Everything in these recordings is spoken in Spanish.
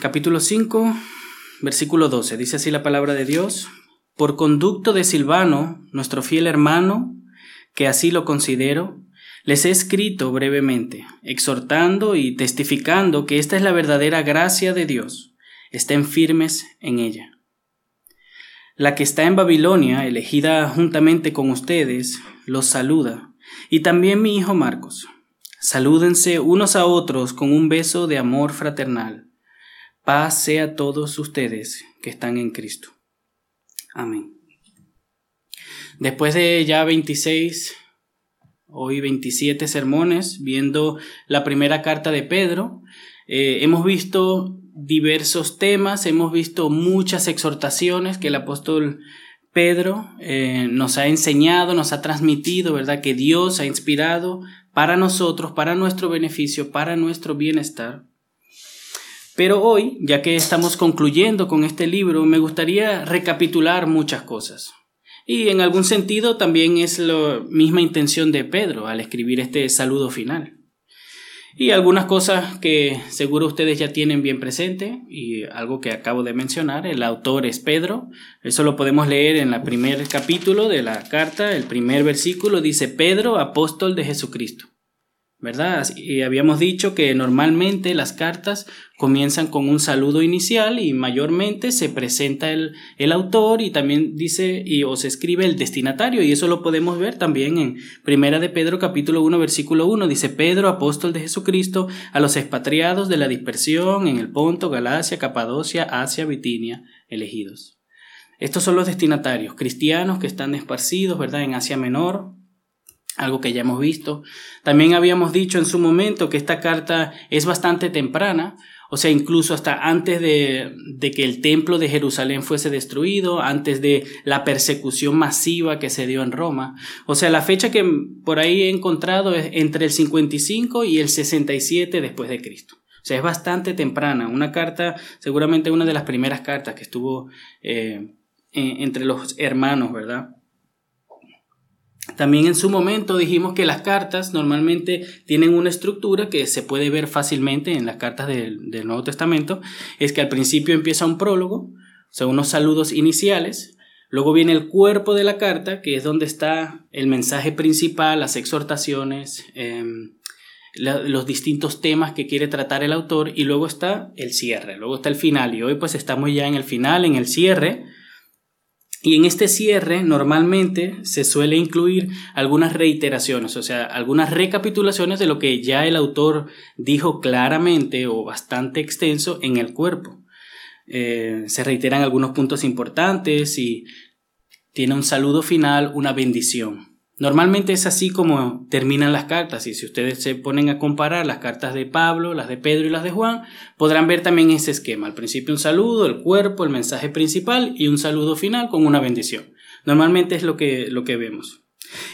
capítulo 5, versículo 12. Dice así la palabra de Dios. Por conducto de Silvano, nuestro fiel hermano, que así lo considero, les he escrito brevemente, exhortando y testificando que esta es la verdadera gracia de Dios. Estén firmes en ella. La que está en Babilonia, elegida juntamente con ustedes, los saluda, y también mi hijo Marcos. Salúdense unos a otros con un beso de amor fraternal. Paz sea a todos ustedes que están en Cristo. Amén. Después de ya 26, hoy 27 sermones, viendo la primera carta de Pedro, eh, hemos visto diversos temas, hemos visto muchas exhortaciones que el apóstol Pedro eh, nos ha enseñado, nos ha transmitido, ¿verdad? Que Dios ha inspirado para nosotros, para nuestro beneficio, para nuestro bienestar. Pero hoy, ya que estamos concluyendo con este libro, me gustaría recapitular muchas cosas. Y en algún sentido también es la misma intención de Pedro al escribir este saludo final. Y algunas cosas que seguro ustedes ya tienen bien presente y algo que acabo de mencionar, el autor es Pedro, eso lo podemos leer en el primer capítulo de la carta, el primer versículo dice Pedro, apóstol de Jesucristo. ¿Verdad? Y habíamos dicho que normalmente las cartas comienzan con un saludo inicial y mayormente se presenta el, el, autor y también dice y os escribe el destinatario y eso lo podemos ver también en Primera de Pedro capítulo 1 versículo 1 dice Pedro apóstol de Jesucristo a los expatriados de la dispersión en el Ponto, Galacia, Capadocia, Asia, Bitinia, elegidos. Estos son los destinatarios, cristianos que están esparcidos, ¿verdad? En Asia Menor, algo que ya hemos visto. También habíamos dicho en su momento que esta carta es bastante temprana, o sea, incluso hasta antes de, de, que el templo de Jerusalén fuese destruido, antes de la persecución masiva que se dio en Roma. O sea, la fecha que por ahí he encontrado es entre el 55 y el 67 después de Cristo. O sea, es bastante temprana. Una carta, seguramente una de las primeras cartas que estuvo eh, entre los hermanos, ¿verdad? También en su momento dijimos que las cartas normalmente tienen una estructura que se puede ver fácilmente en las cartas del, Nuevo Testamento. Es que al principio empieza un prólogo, o sea, unos saludos iniciales. Luego viene el cuerpo de la carta, que es donde está el mensaje principal, las exhortaciones, em, los distintos temas que quiere tratar el autor. Y luego está el cierre, luego está el final. Y hoy pues estamos ya en el final, en el cierre y en este cierre normalmente se suele incluir algunas reiteraciones, o sea, algunas recapitulaciones de lo que ya el autor dijo claramente o bastante extenso en el cuerpo. Eh, se reiteran algunos puntos importantes y tiene un saludo final, una bendición. Normalmente es así como terminan las cartas y si ustedes se ponen a comparar las cartas de Pablo, las de Pedro y las de Juan, podrán ver también ese esquema. Al principio un saludo, el cuerpo, el mensaje principal y un saludo final con una bendición. Normalmente es lo que, lo que vemos.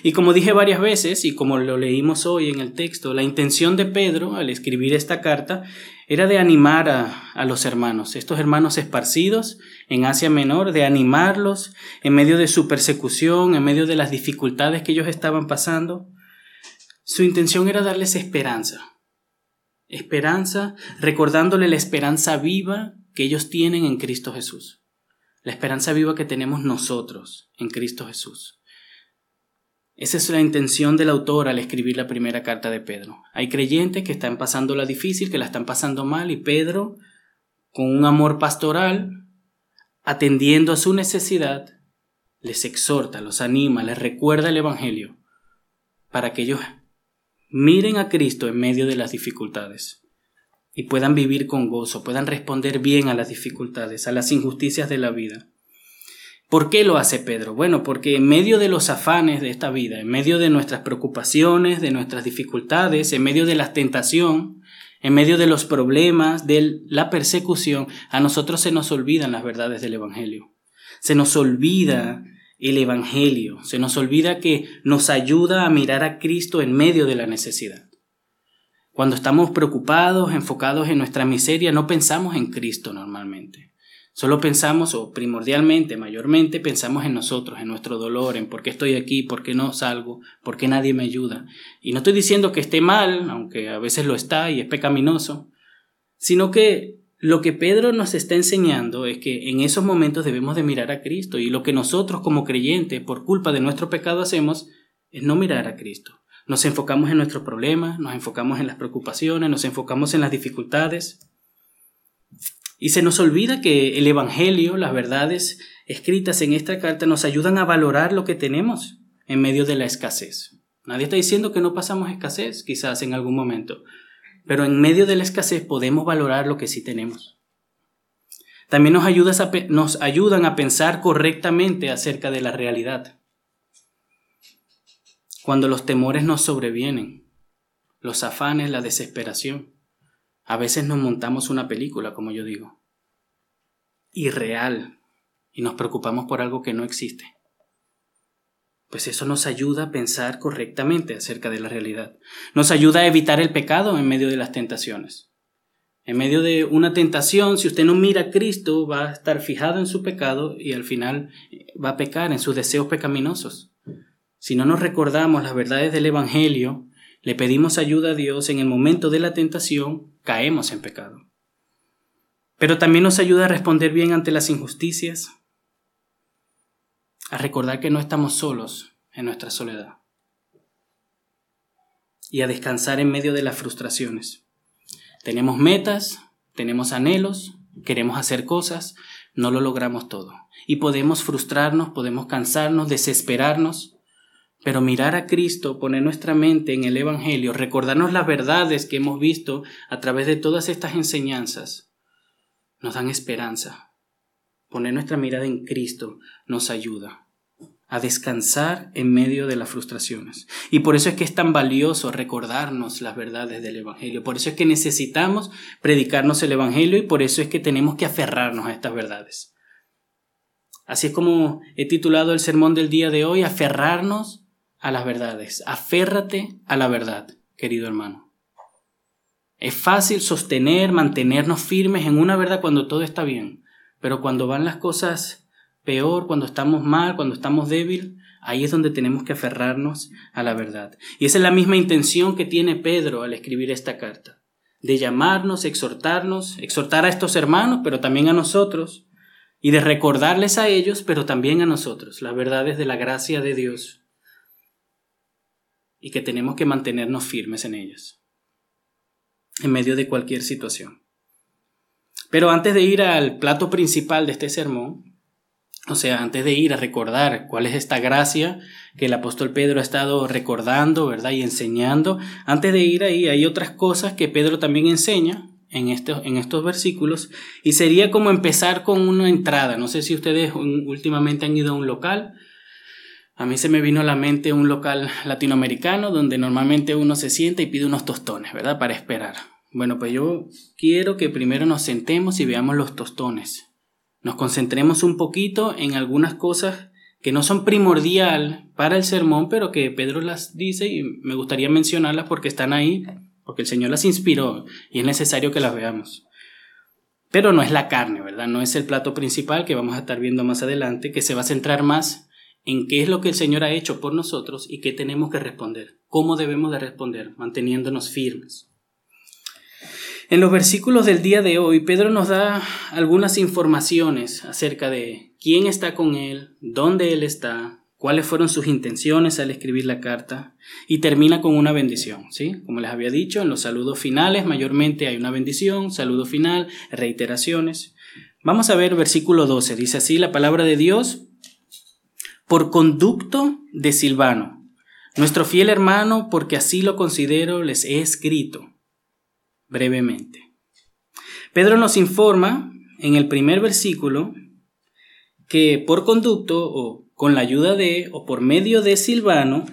Y como dije varias veces, y como lo leímos hoy en el texto, la intención de Pedro al escribir esta carta era de animar a, los hermanos, estos hermanos esparcidos en Asia Menor, de animarlos en medio de su persecución, en medio de las dificultades que ellos estaban pasando. Su intención era darles esperanza, esperanza, recordándole la esperanza viva que ellos tienen en Cristo Jesús, la esperanza viva que tenemos nosotros en Cristo Jesús. Esa es la intención del autor al escribir la primera carta de Pedro. Hay creyentes que están pasando la difícil, que la están pasando mal, y Pedro, con un amor pastoral, atendiendo a su necesidad, les exhorta, los anima, les recuerda el Evangelio, para que ellos miren a Cristo en medio de las dificultades y puedan vivir con gozo, puedan responder bien a las dificultades, a las injusticias de la vida. ¿Por qué lo hace Pedro? Bueno, porque en medio de los afanes de esta vida, en medio de nuestras preocupaciones, de nuestras dificultades, en medio de la tentación, en medio de los problemas, de la persecución, a nosotros se nos olvidan las verdades del Evangelio. Se nos olvida el Evangelio, se nos olvida que nos ayuda a mirar a Cristo en medio de la necesidad. Cuando estamos preocupados, enfocados en nuestra miseria, no pensamos en Cristo normalmente. Solo pensamos, o primordialmente, mayormente, pensamos en nosotros, en nuestro dolor, en por qué estoy aquí, por qué no salgo, por qué nadie me ayuda. Y no estoy diciendo que esté mal, aunque a veces lo está y es pecaminoso, sino que lo que Pedro nos está enseñando es que en esos momentos debemos de mirar a Cristo y lo que nosotros como creyentes por culpa de nuestro pecado hacemos es no mirar a Cristo. Nos enfocamos en nuestros problemas, nos enfocamos en las preocupaciones, nos enfocamos en las dificultades y se nos olvida que el Evangelio, las verdades escritas en esta carta nos ayudan a valorar lo que tenemos en medio de la escasez. Nadie está diciendo que no pasamos escasez, quizás en algún momento, pero en medio de la escasez podemos valorar lo que sí tenemos. También nos, nos ayudan a pensar correctamente acerca de la realidad. Cuando los temores nos sobrevienen, los afanes, la desesperación, a veces nos montamos una película, como yo digo, irreal, y nos preocupamos por algo que no existe pues eso nos ayuda a pensar correctamente acerca de la realidad. Nos ayuda a evitar el pecado en medio de las tentaciones. En medio de una tentación, si usted no mira a Cristo, va a estar fijado en su pecado y al final eh, va a pecar en sus deseos pecaminosos. Si no nos recordamos las verdades del Evangelio, le pedimos ayuda a Dios en el momento de la tentación, caemos en pecado. Pero también nos ayuda a responder bien ante las injusticias, a recordar que no estamos solos en nuestra soledad y a descansar en medio de las frustraciones. Tenemos metas, tenemos anhelos, queremos hacer cosas, no lo logramos todo. Y podemos frustrarnos, podemos cansarnos, desesperarnos, pero mirar a Cristo, poner nuestra mente en el Evangelio, recordarnos las verdades que hemos visto a través de todas estas enseñanzas, nos dan esperanza, poner nuestra mirada en Cristo nos ayuda a descansar en medio de las frustraciones. Y por eso es que es tan valioso recordarnos las verdades del Evangelio. Por eso es que necesitamos predicarnos el Evangelio y por eso es que tenemos que aferrarnos a estas verdades. Así es como he titulado el sermón del día de hoy, aferrarnos a las verdades. Aférrate a la verdad, querido hermano. Es fácil sostener, mantenernos firmes en una verdad cuando todo está bien. Pero cuando van las cosas peor, cuando estamos mal, cuando estamos débil, ahí es donde tenemos que aferrarnos a la verdad. Y esa es la misma intención que tiene Pedro al escribir esta carta, de llamarnos, exhortarnos, exhortar a estos hermanos, pero también a nosotros, y de recordarles a ellos, pero también a nosotros, las verdades de la gracia de Dios, y que tenemos que mantenernos firmes en ellas, en medio de cualquier situación. Pero antes de ir al plato principal de este sermón, o sea, antes de ir a recordar cuál es esta gracia que el apóstol Pedro ha estado recordando, ¿verdad? Y enseñando, antes de ir ahí hay otras cosas que Pedro también enseña en estos, en estos versículos y sería como empezar con una entrada. No sé si ustedes últimamente han ido a un local. A mí se me vino a la mente un local latinoamericano donde normalmente uno se sienta y pide unos tostones, ¿verdad? Para esperar. Bueno, pues yo quiero que primero nos sentemos y veamos los tostones. Nos concentremos un poquito en algunas cosas que no son primordial para el sermón, pero que Pedro las dice y me gustaría mencionarlas porque están ahí, porque el Señor las inspiró y es necesario que las veamos. Pero no es la carne, ¿verdad? No es el plato principal que vamos a estar viendo más adelante, que se va a centrar más en qué es lo que el Señor ha hecho por nosotros y qué tenemos que responder, cómo debemos de responder, manteniéndonos firmes. En los versículos del día de hoy, Pedro nos da algunas informaciones acerca de quién está con él, dónde él está, cuáles fueron sus intenciones al escribir la carta y termina con una bendición, ¿sí? Como les había dicho, en los saludos finales mayormente hay una bendición, saludo final, reiteraciones. Vamos a ver versículo 12, dice así la palabra de Dios, por conducto de Silvano, nuestro fiel hermano, porque así lo considero, les he escrito brevemente. Pedro nos informa en el primer versículo que por conducto o con la ayuda de o por medio de Silvano,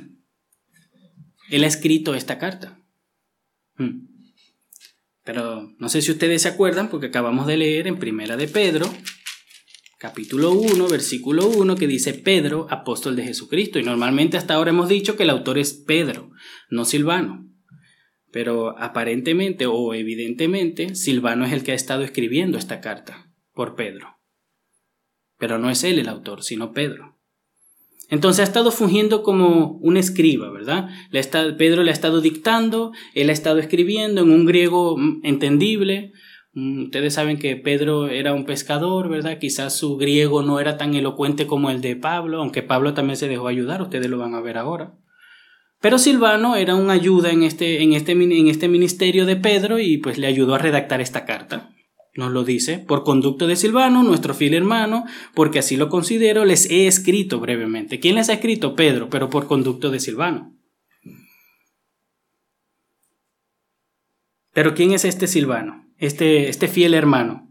él ha escrito esta carta. Hmm. Pero no sé si ustedes se acuerdan porque acabamos de leer en Primera de Pedro, capítulo 1, versículo 1, que dice Pedro, apóstol de Jesucristo. Y normalmente hasta ahora hemos dicho que el autor es Pedro, no Silvano. Pero aparentemente o evidentemente Silvano es el que ha estado escribiendo esta carta por Pedro. Pero no es él el autor, sino Pedro. Entonces ha estado fungiendo como un escriba, ¿verdad? Pedro le ha estado dictando, él ha estado escribiendo en un griego entendible, ustedes saben que Pedro era un pescador, ¿verdad? Quizás su griego no era tan elocuente como el de Pablo, aunque Pablo también se dejó ayudar, ustedes lo van a ver ahora. Pero Silvano era un ayuda en este, en este, en este ministerio de Pedro y pues le ayudó a redactar esta carta nos lo dice, por conducto de Silvano, nuestro fiel hermano, porque así lo considero, les he escrito brevemente. ¿Quién les ha escrito? Pedro, pero por conducto de Silvano. Pero ¿quién es este Silvano? Este, este fiel hermano.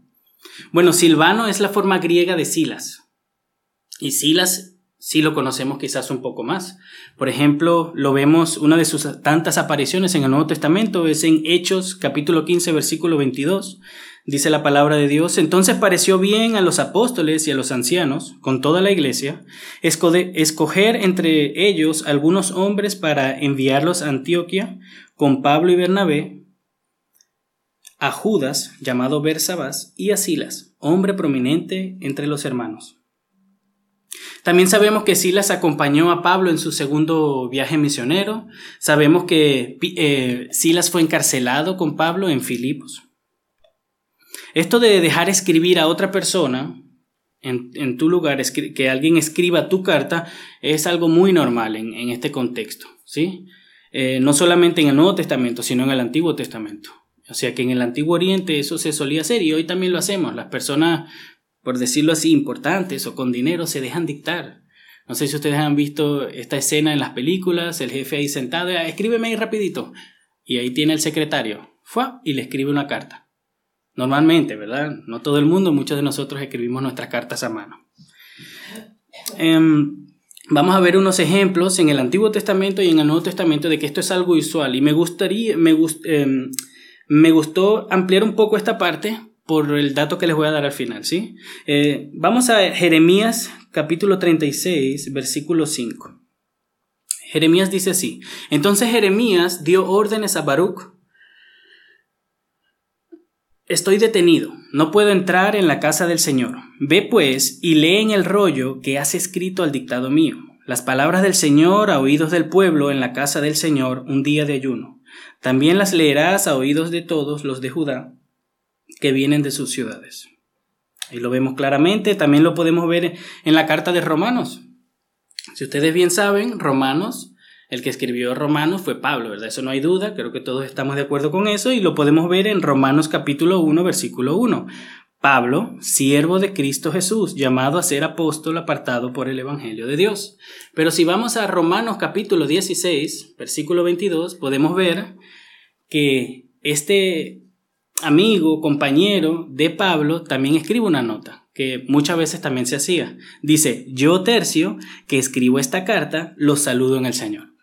Bueno, Silvano es la forma griega de Silas. Y Silas sí lo conocemos quizás un poco más. Por ejemplo, lo vemos, una de sus tantas apariciones en el Nuevo Testamento es en Hechos capítulo 15 versículo 22 dice la palabra de Dios, entonces pareció bien a los apóstoles y a los ancianos, con toda la iglesia, escoger entre ellos algunos hombres para enviarlos a Antioquia con Pablo y Bernabé, a Judas, llamado Bersabás, y a Silas, hombre prominente entre los hermanos. También sabemos que Silas acompañó a Pablo en su segundo viaje misionero. Sabemos que eh, Silas fue encarcelado con Pablo en Filipos. Esto de dejar escribir a otra persona en, tu lugar, que alguien escriba tu carta, es algo muy normal en, este contexto, ¿sí? Eh, no solamente en el Nuevo Testamento, sino en el Antiguo Testamento. O sea que en el Antiguo Oriente eso se solía hacer y hoy también lo hacemos. Las personas, por decirlo así, importantes o con dinero se dejan dictar. No sé si ustedes han visto esta escena en las películas, el jefe ahí sentado, ah, escríbeme ahí rapidito. Y ahí tiene el secretario, fue y le escribe una carta. Normalmente, ¿verdad? No todo el mundo, muchos de nosotros escribimos nuestras cartas a mano. Em, vamos a ver unos ejemplos en el Antiguo Testamento y en el Nuevo Testamento de que esto es algo usual y me gustaría, me, em, me gustó ampliar un poco esta parte por el dato que les voy a dar al final, ¿sí? Eh, vamos a Jeremías capítulo 36, versículo 5. Jeremías dice así, entonces Jeremías dio órdenes a Baruch, Estoy detenido, no puedo entrar en la casa del Señor. Ve pues y lee en el rollo que has escrito al dictado mío, las palabras del Señor a oídos del pueblo en la casa del Señor un día de ayuno. También las leerás a oídos de todos los de Judá que vienen de sus ciudades. Y lo vemos claramente, también lo podemos ver en la carta de Romanos. Si ustedes bien saben, Romanos el que escribió Romanos fue Pablo, ¿verdad? Eso no hay duda, creo que todos estamos de acuerdo con eso y lo podemos ver en Romanos capítulo 1, versículo 1. Pablo, siervo de Cristo Jesús, llamado a ser apóstol apartado por el Evangelio de Dios. Pero si vamos a Romanos capítulo 16, versículo 22, podemos ver que este amigo, compañero de Pablo, también escribe una nota que muchas veces también se hacía. Dice, yo tercio, que escribo esta carta, los saludo en el Señor.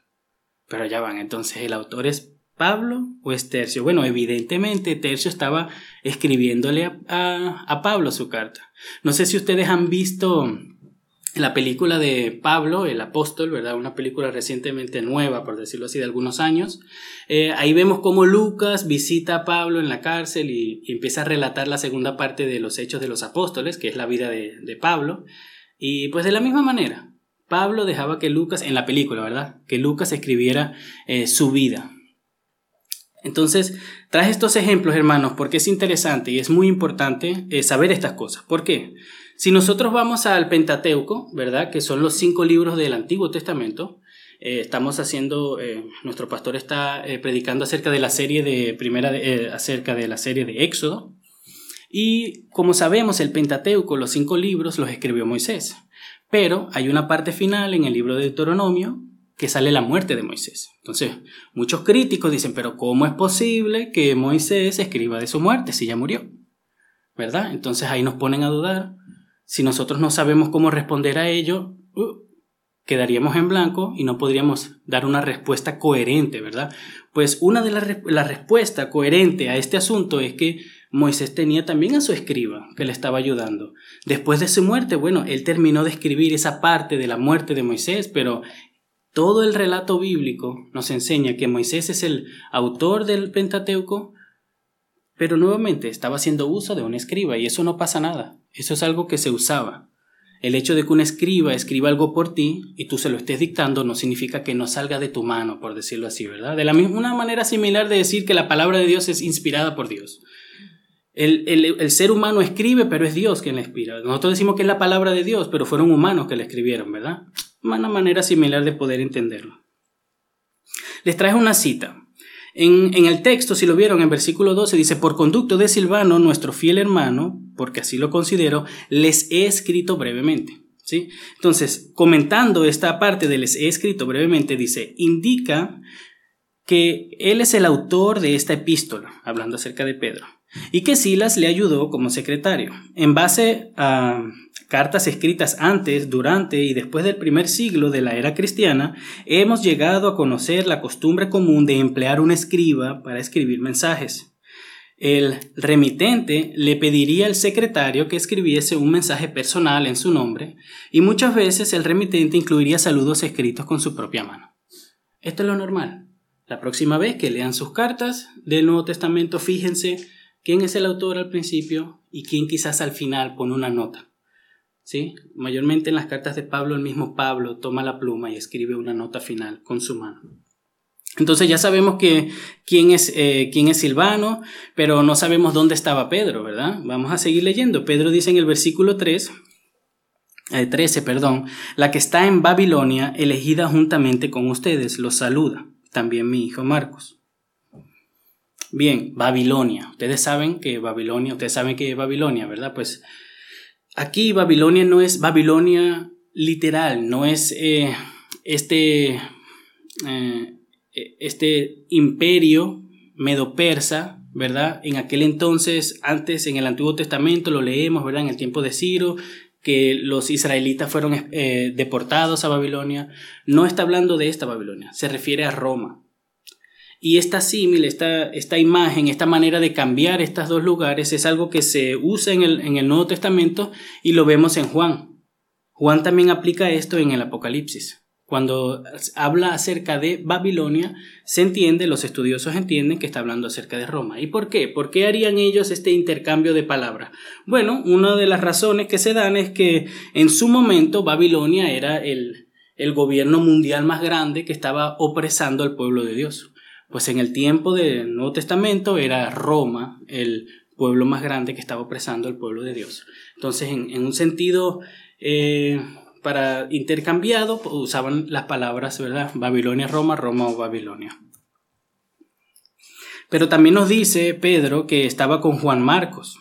Pero ya van, entonces el autor es Pablo o es Tercio. Bueno, evidentemente Tercio estaba escribiéndole a, Pablo su carta. No sé si ustedes han visto la película de Pablo, el apóstol, ¿verdad? Una película recientemente nueva, por decirlo así, de algunos años. Eh, ahí vemos cómo Lucas visita a Pablo en la cárcel y, empieza a relatar la segunda parte de los hechos de los apóstoles, que es la vida de, de Pablo. Y pues de la misma manera, Pablo dejaba que Lucas, en la película, ¿verdad? Que Lucas escribiera eh, su vida. Entonces, traje estos ejemplos, hermanos, porque es interesante y es muy importante eh, saber estas cosas. ¿Por qué? Si nosotros vamos al Pentateuco, ¿verdad? Que son los cinco libros del Antiguo Testamento, eh, estamos haciendo, nuestro pastor está predicando acerca de la serie de primera, acerca de la serie de Éxodo. Y como sabemos, el Pentateuco, los cinco libros, los escribió Moisés. Pero hay una parte final en el libro de Deuteronomio que sale la muerte de Moisés. Entonces, muchos críticos dicen, pero ¿cómo es posible que Moisés escriba de su muerte si ya murió? ¿Verdad? Entonces ahí nos ponen a dudar. Si nosotros no sabemos cómo responder a ello, uh, quedaríamos en blanco y no podríamos dar una respuesta coherente, ¿verdad? Pues una de las la respuestas coherente a este asunto es que Moisés tenía también a su escriba que le estaba ayudando. Después de su muerte, bueno, él terminó de escribir esa parte de la muerte de Moisés, pero todo el relato bíblico nos enseña que Moisés es el autor del Pentateuco, pero nuevamente estaba haciendo uso de un escriba y eso no pasa nada. Eso es algo que se usaba. El hecho de que un escriba escriba algo por ti y tú se lo estés dictando no significa que no salga de tu mano, por decirlo así, ¿verdad? De la misma manera similar de decir que la palabra de Dios es inspirada por Dios. El, ser humano escribe, pero es Dios quien le inspira. Nosotros decimos que es la palabra de Dios, pero fueron humanos que la escribieron, ¿verdad? Una manera similar de poder entenderlo. Les traje una cita. En, en, el texto, si lo vieron, en versículo 12 dice, por conducto de Silvano, nuestro fiel hermano, porque así lo considero, les he escrito brevemente. ¿Sí? Entonces, comentando esta parte de les he escrito brevemente, dice, indica que él es el autor de esta epístola, hablando acerca de Pedro, y que Silas le ayudó como secretario. En base a cartas escritas antes, durante y después del primer siglo de la era cristiana, hemos llegado a conocer la costumbre común de emplear un escriba para escribir mensajes. El remitente le pediría al secretario que escribiese un mensaje personal en su nombre y muchas veces el remitente incluiría saludos escritos con su propia mano. Esto es lo normal. La próxima vez que lean sus cartas del Nuevo Testamento, fíjense quién es el autor al principio y quién quizás al final pone una nota. ¿Sí? Mayormente en las cartas de Pablo, el mismo Pablo toma la pluma y escribe una nota final con su mano. Entonces ya sabemos que quién es, eh, quién es Silvano, pero no sabemos dónde estaba Pedro, ¿verdad? Vamos a seguir leyendo. Pedro dice en el versículo 3, 13, eh, perdón, la que está en Babilonia, elegida juntamente con ustedes, los saluda. También mi hijo Marcos. Bien, Babilonia. Ustedes saben que Babilonia, ustedes saben que Babilonia, ¿verdad? Pues aquí Babilonia no es Babilonia literal, no es eh, este eh, este imperio medo-persa, ¿verdad? En aquel entonces, antes en el Antiguo Testamento, lo leemos, ¿verdad? En el tiempo de Ciro, que los israelitas fueron eh, deportados a Babilonia. No está hablando de esta Babilonia, se refiere a Roma. Y esta símil, esta, esta imagen, esta manera de cambiar estos dos lugares es algo que se usa en el, en el Nuevo Testamento y lo vemos en Juan. Juan también aplica esto en el Apocalipsis. Cuando habla acerca de Babilonia, se entiende, los estudiosos entienden que está hablando acerca de Roma. ¿Y por qué? ¿Por qué harían ellos este intercambio de palabras? Bueno, una de las razones que se dan es que en su momento Babilonia era el, el gobierno mundial más grande que estaba opresando al pueblo de Dios. Pues en el tiempo del Nuevo Testamento era Roma el pueblo más grande que estaba opresando al pueblo de Dios. Entonces, en, un sentido eh, para intercambiado pues, usaban las palabras, ¿verdad? Babilonia, Roma, Roma o Babilonia. Pero también nos dice Pedro que estaba con Juan Marcos.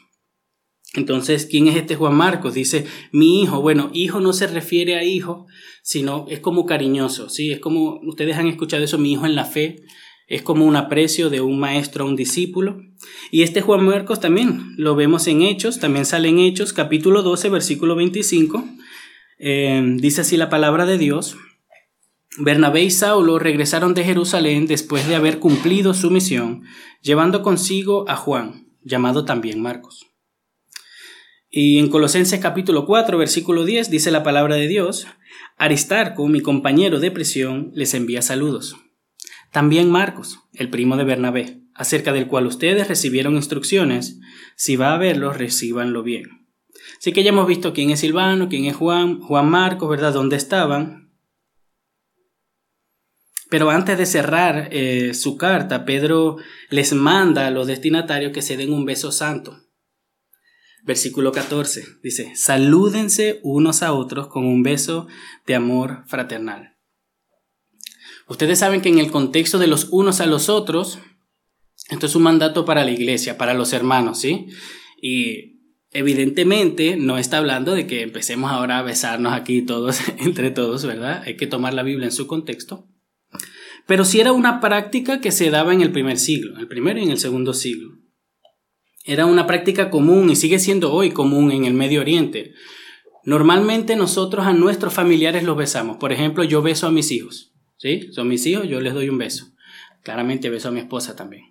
Entonces, ¿quién es este Juan Marcos? Dice, mi hijo. Bueno, hijo no se refiere a hijo, sino es como cariñoso, ¿sí? Es como, ustedes han escuchado eso, mi hijo en la fe. Es como un aprecio de un maestro a un discípulo. Y este Juan Marcos también lo vemos en Hechos, también sale en Hechos, capítulo 12, versículo 25. Em, dice así la palabra de Dios. Bernabé y Saulo regresaron de Jerusalén después de haber cumplido su misión, llevando consigo a Juan, llamado también Marcos. Y en Colosenses capítulo 4, versículo 10 dice la palabra de Dios, Aristarco, mi compañero de prisión, les envía saludos. También Marcos, el primo de Bernabé, acerca del cual ustedes recibieron instrucciones, si va a verlo, recíbanlo bien. Así que ya hemos visto quién es Silvano, quién es Juan, Juan Marcos, ¿verdad? ¿Dónde estaban? Pero antes de cerrar eh, su carta, Pedro les manda a los destinatarios que se den un beso santo. Versículo 14 dice, salúdense unos a otros con un beso de amor fraternal. Ustedes saben que en el contexto de los unos a los otros, esto es un mandato para la iglesia, para los hermanos, ¿sí? Y Evidentemente no está hablando de que empecemos ahora a besarnos aquí todos, entre todos, ¿verdad? Hay que tomar la Biblia en su contexto. Pero sí era una práctica que se daba en el primer siglo, el primero y en el segundo siglo. Era una práctica común y sigue siendo hoy común en el Medio Oriente. Normalmente nosotros a nuestros familiares los besamos. Por ejemplo, yo beso a mis hijos. ¿Sí? Son mis hijos, yo les doy un beso. Claramente beso a mi esposa también.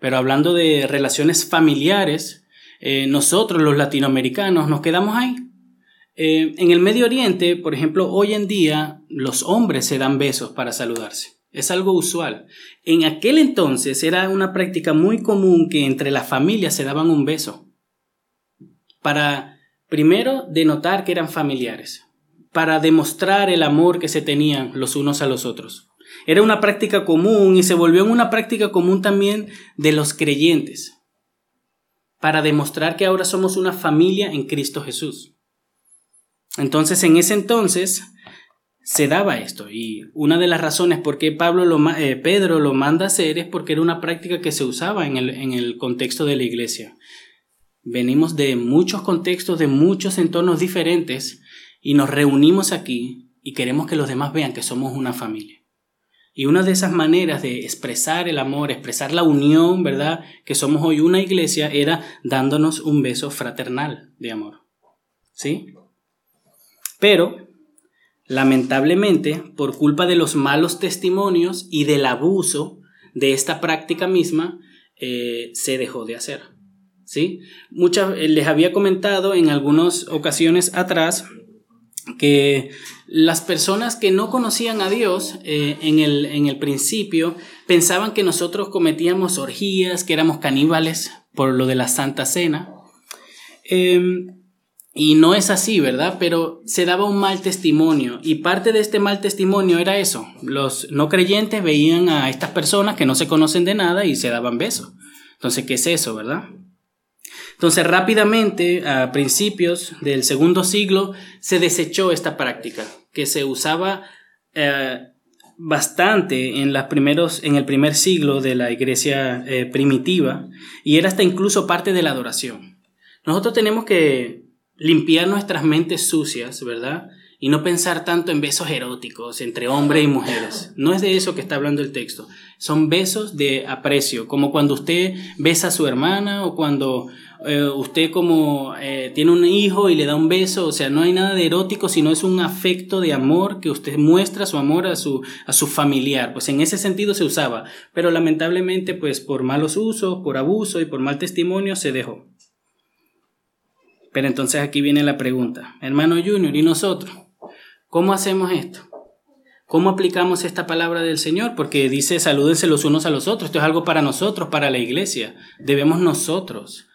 Pero hablando de relaciones familiares, eh, nosotros los latinoamericanos nos quedamos ahí. Eh, en el Medio Oriente, por ejemplo, hoy en día los hombres se dan besos para saludarse. Es algo usual. En aquel entonces era una práctica muy común que entre las familias se daban un beso. Para, primero, denotar que eran familiares. Para demostrar el amor que se tenían los unos a los otros. Era una práctica común y se volvió una práctica común también de los creyentes para demostrar que ahora somos una familia en Cristo Jesús. Entonces, en ese entonces se daba esto y una de las razones por qué Pablo lo, eh, Pedro lo manda a hacer es porque era una práctica que se usaba en el, en el contexto de la iglesia. Venimos de muchos contextos, de muchos entornos diferentes y nos reunimos aquí y queremos que los demás vean que somos una familia. Y una de esas maneras de expresar el amor, expresar la unión, ¿verdad? Que somos hoy una iglesia, era dándonos un beso fraternal de amor. ¿Sí? Pero, lamentablemente, por culpa de los malos testimonios y del abuso de esta práctica misma, eh, se dejó de hacer. ¿Sí? Muchas, eh, les había comentado en algunas ocasiones atrás que las personas que no conocían a Dios eh, en, el, en, el, principio pensaban que nosotros cometíamos orgías, que éramos caníbales por lo de la Santa Cena. Em, y no es así, ¿verdad? Pero se daba un mal testimonio y parte de este mal testimonio era eso. Los no creyentes veían a estas personas que no se conocen de nada y se daban besos. Entonces, ¿qué es eso, verdad? Entonces rápidamente, a principios del segundo siglo, se desechó esta práctica, que se usaba eh, bastante en, las primeros, en el primer siglo de la iglesia eh, primitiva, y era hasta incluso parte de la adoración. Nosotros tenemos que limpiar nuestras mentes sucias, ¿verdad? y no pensar tanto en besos eróticos entre hombres y mujeres. No es de eso que está hablando el texto. Son besos de aprecio, como cuando usted besa a su hermana o cuando eh, usted como eh, tiene un hijo y le da un beso, o sea, no hay nada de erótico, sino es un afecto de amor que usted muestra su amor a su, a su familiar. Pues en ese sentido se usaba, pero lamentablemente pues por malos usos, por abuso y por mal testimonio se dejó. Pero entonces aquí viene la pregunta, hermano Junior, ¿y nosotros? ¿Cómo hacemos esto? ¿Cómo aplicamos esta palabra del Señor? Porque dice salúdense los unos a los otros. Esto es algo para nosotros, para la iglesia. Debemos nosotros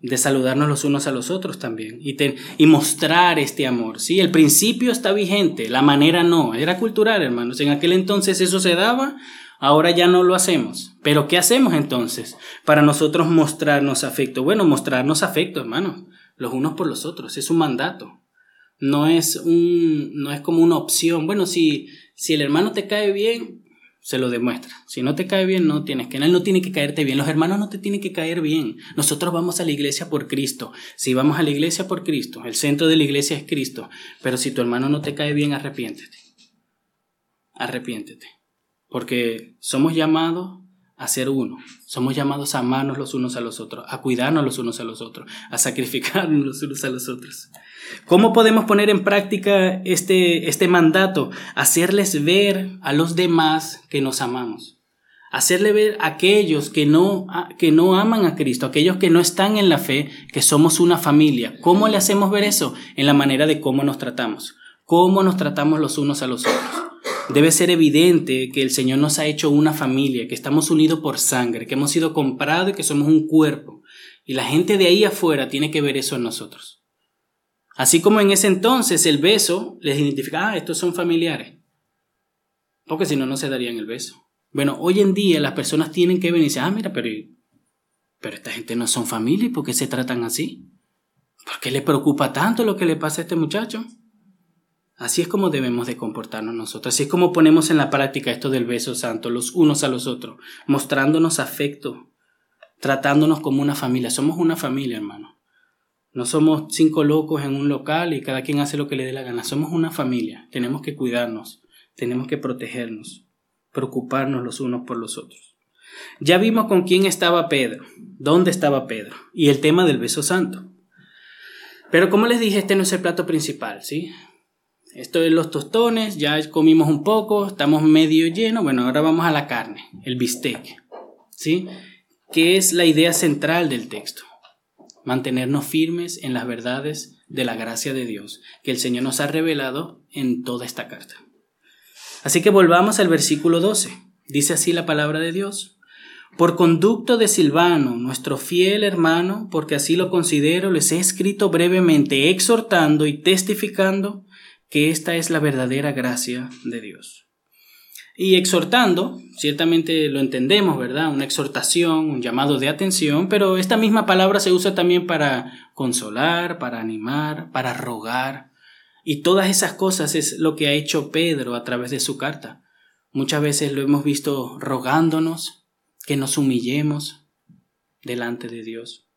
de saludarnos los unos a los otros también y, y mostrar este amor. ¿sí? El principio está vigente, la manera no. Era cultural, hermanos. En aquel entonces eso se daba, ahora ya no lo hacemos. Pero ¿qué hacemos entonces para nosotros mostrarnos afecto? Bueno, mostrarnos afecto, hermanos, los unos por los otros. Es un mandato no es, un, no es como una opción. Bueno, si, si el hermano te cae bien, se lo demuestra. Si no te cae bien, no tienes que. Él no tiene que caerte bien. Los hermanos no te tienen que caer bien. Nosotros vamos a la iglesia por Cristo. Si vamos a la iglesia por Cristo, el centro de la iglesia es Cristo. Pero si tu hermano no te cae bien, arrepiéntete. Arrepiéntete. Porque somos llamados a ser uno. Somos llamados a amarnos los unos a los otros, a cuidarnos los unos a los otros, a sacrificarnos los unos a los otros. ¿Cómo podemos poner en práctica este, este mandato? Hacerles ver a los demás que nos amamos. Hacerle ver a aquellos que no, que no aman a Cristo, aquellos que no están en la fe, que somos una familia. ¿Cómo le hacemos ver eso? En la manera de cómo nos tratamos. Cómo nos tratamos los unos a los otros. Debe ser evidente que el Señor nos ha hecho una familia, que estamos unidos por sangre, que hemos sido comprados y que somos un cuerpo. Y la gente de ahí afuera tiene que ver eso en nosotros. Así como en ese entonces el beso les identifica, ah, estos son familiares. Porque si no, no se darían el beso. Bueno, hoy en día las personas tienen que venir y decir, ah, mira, pero, pero esta gente no son familia, ¿por qué se tratan así? ¿Por qué le preocupa tanto lo que le pasa a este muchacho? Así es como debemos de comportarnos nosotros. Así es como ponemos en la práctica esto del beso santo, los unos a los otros, mostrándonos afecto, tratándonos como una familia. Somos una familia, hermano. No somos cinco locos en un local y cada quien hace lo que le dé la gana. Somos una familia. Tenemos que cuidarnos, tenemos que protegernos, preocuparnos los unos por los otros. Ya vimos con quién estaba Pedro, dónde estaba Pedro y el tema del beso santo. Pero como les dije, este no es el plato principal, ¿sí? Esto es los tostones, ya comimos un poco, estamos medio llenos. Bueno, ahora vamos a la carne, el bistec. ¿Sí? ¿Qué es la idea central del texto? Mantenernos firmes en las verdades de la gracia de Dios que el Señor nos ha revelado en toda esta carta. Así que volvamos al versículo 12. Dice así la palabra de Dios. Por conducto de Silvano, nuestro fiel hermano, porque así lo considero, les he escrito brevemente, exhortando y testificando que esta es la verdadera gracia de Dios. y exhortando, ciertamente lo entendemos, ¿verdad? Una exhortación, un llamado de atención, pero esta misma palabra se usa también para consolar, para animar, para rogar. Y todas esas cosas es lo que ha hecho Pedro a través de su carta. Muchas veces lo hemos visto rogándonos, que nos humillemos delante de Dios.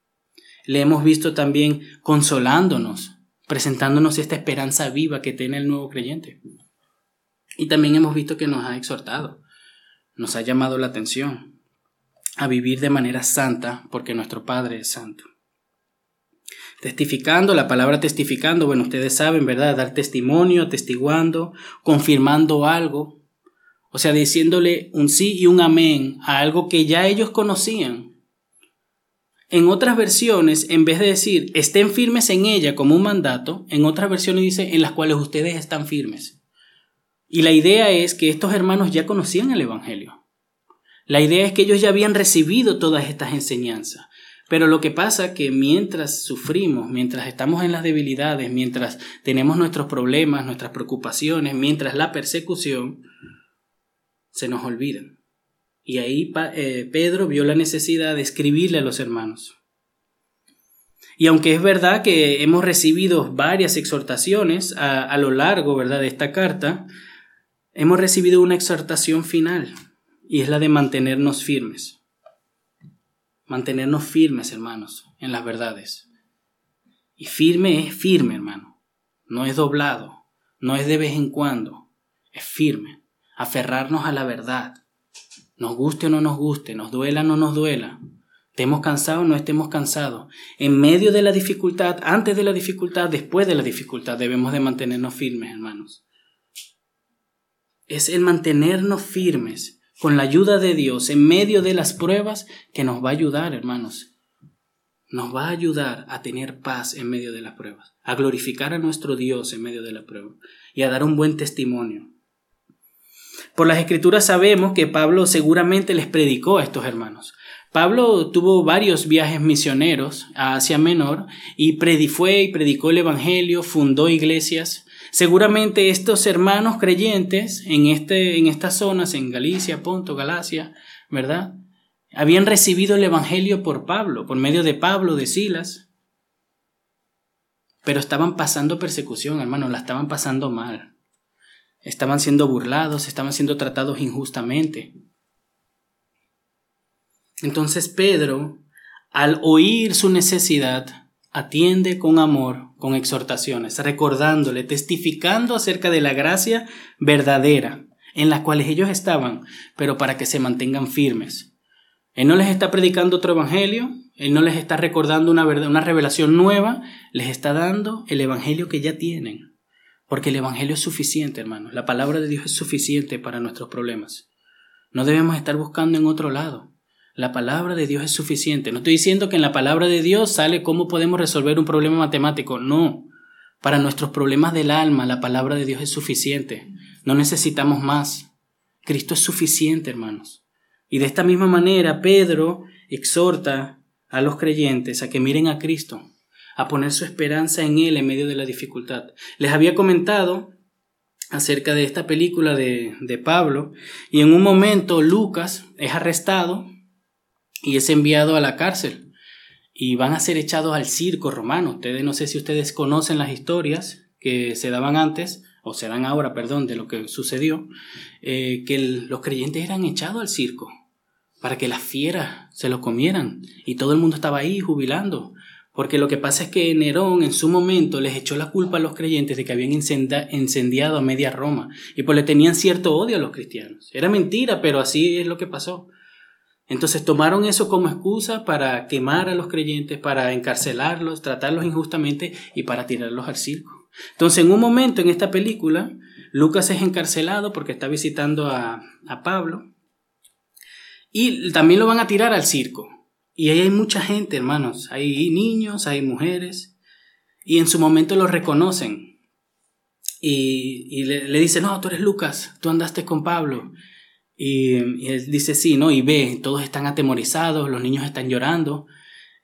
Le hemos visto también consolándonos, presentándonos esta esperanza viva que tiene el nuevo creyente. Y también hemos visto que nos ha exhortado, nos ha llamado la atención a vivir de manera santa porque nuestro Padre es santo. Testificando, la palabra testificando, bueno, ustedes saben, ¿verdad? Dar testimonio, atestiguando, confirmando algo, o sea, diciéndole un sí y un amén a algo que ya ellos conocían. En otras versiones, en vez de decir estén firmes en ella como un mandato, en otras versiones dice en las cuales ustedes están firmes. Y la idea es que estos hermanos ya conocían el Evangelio. La idea es que ellos ya habían recibido todas estas enseñanzas. Pero lo que pasa es que mientras sufrimos, mientras estamos en las debilidades, mientras tenemos nuestros problemas, nuestras preocupaciones, mientras la persecución, se nos olvidan. Y ahí eh, Pedro vio la necesidad de escribirle a los hermanos. Y aunque es verdad que hemos recibido varias exhortaciones a, a lo largo ¿verdad? de esta carta, hemos recibido una exhortación final y es la de mantenernos firmes. Mantenernos firmes, hermanos, en las verdades. Y firme es firme, hermano. No es doblado, no es de vez en cuando, es firme. Aferrarnos a la verdad. Nos guste o no nos guste, nos duela o no nos duela. Estemos cansados o no estemos cansados. En medio de la dificultad, antes de la dificultad, después de la dificultad, debemos de mantenernos firmes, hermanos es el mantenernos firmes con la ayuda de Dios en medio de las pruebas que nos va a ayudar, hermanos. Nos va a ayudar a tener paz en medio de las pruebas, a glorificar a nuestro Dios en medio de la prueba y a dar un buen testimonio. Por las escrituras sabemos que Pablo seguramente les predicó a estos hermanos. Pablo tuvo varios viajes misioneros a Asia Menor y fue y predicó el Evangelio, fundó iglesias, Seguramente estos hermanos creyentes en, este, en estas zonas, en Galicia, Ponto, Galacia, ¿verdad? Habían recibido el Evangelio por Pablo, por medio de Pablo, de Silas. Pero estaban pasando persecución, hermanos, la estaban pasando mal. Estaban siendo burlados, estaban siendo tratados injustamente. Entonces Pedro, al oír su necesidad, atiende con amor, con exhortaciones, recordándole, testificando acerca de la gracia verdadera en la cual ellos estaban, pero para que se mantengan firmes. Él no les está predicando otro evangelio, Él no les está recordando una, verdad, una revelación nueva, les está dando el evangelio que ya tienen. Porque el evangelio es suficiente, hermanos. La palabra de Dios es suficiente para nuestros problemas. No debemos estar buscando en otro lado. La palabra de Dios es suficiente. No estoy diciendo que en la palabra de Dios sale cómo podemos resolver un problema matemático. No. Para nuestros problemas del alma, la palabra de Dios es suficiente. No necesitamos más. Cristo es suficiente, hermanos. Y de esta misma manera, Pedro exhorta a los creyentes a que miren a Cristo, a poner su esperanza en Él en medio de la dificultad. Les había comentado acerca de esta película de, de Pablo y en un momento Lucas es arrestado y es enviado a la cárcel y van a ser echados al circo romano. Ustedes no sé si ustedes conocen las historias que se daban antes, o se dan ahora, perdón, de lo que sucedió, eh, que los creyentes eran echados al circo para que las fieras se los comieran y todo el mundo estaba ahí jubilando. Porque lo que pasa es que Nerón en su momento les echó la culpa a los creyentes de que habían incendiado a media Roma y pues le tenían cierto odio a los cristianos. Era mentira, pero así es lo que pasó. Entonces tomaron eso como excusa para quemar a los creyentes, para encarcelarlos, tratarlos injustamente y para tirarlos al circo. Entonces en un momento en esta película, Lucas es encarcelado porque está visitando a, Pablo y también lo van a tirar al circo. Y ahí hay mucha gente, hermanos. Hay niños, hay mujeres. Y en su momento lo reconocen. Y, le, le dicen, no, tú eres Lucas, tú andaste con Pablo. Y, él dice, sí, ¿no? Y ve, todos están atemorizados, los niños están llorando.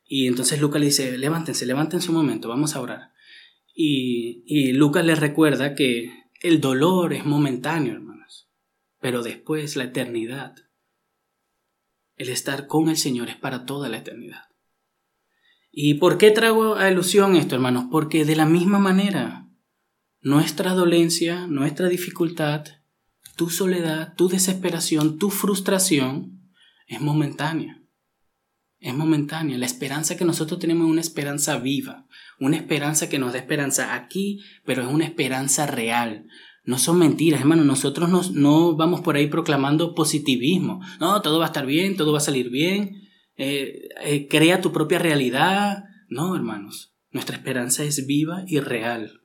Y entonces Lucas le dice, levántense, levántense un momento, vamos a orar. Y, y Lucas les recuerda que el dolor es momentáneo, hermanos, pero después la eternidad. El estar con el Señor es para toda la eternidad. ¿Y por qué traigo a ilusión esto, hermanos? Porque de la misma manera, nuestra dolencia, nuestra dificultad, tu soledad, tu desesperación, tu frustración, es momentánea. Es momentánea. La esperanza que nosotros tenemos es una esperanza viva, una esperanza que nos da esperanza aquí, pero es una esperanza real. No son mentiras, hermano. Nosotros no, vamos por ahí proclamando positivismo. No, todo va a estar bien, todo va a salir bien. Eh, eh, crea tu propia realidad. No, hermanos, nuestra esperanza es viva y real.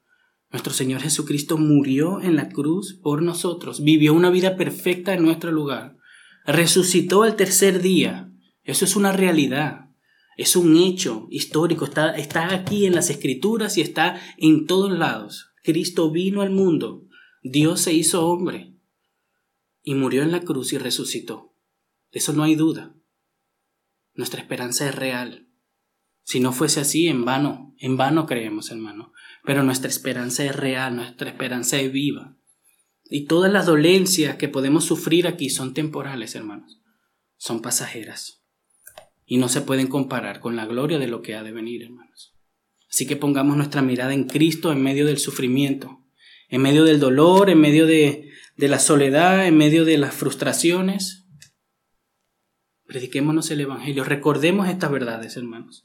Nuestro Señor Jesucristo murió en la cruz por nosotros, vivió una vida perfecta en nuestro lugar, resucitó al tercer día. Eso es una realidad, es un hecho histórico, está aquí en las escrituras y está en todos lados. Cristo vino al mundo, Dios se hizo hombre y murió en la cruz y resucitó. Eso no hay duda. Nuestra esperanza es real. Si no fuese así, en vano, en vano creemos, hermano. Pero nuestra esperanza es real, nuestra esperanza es viva. Y todas las dolencias que podemos sufrir aquí son temporales, hermanos. Son pasajeras. Y no se pueden comparar con la gloria de lo que ha de venir, hermanos. Así que pongamos nuestra mirada en Cristo en medio del sufrimiento, en medio del dolor, en medio de, de la soledad, en medio de las frustraciones, Prediquémonos el Evangelio. Recordemos estas verdades, hermanos.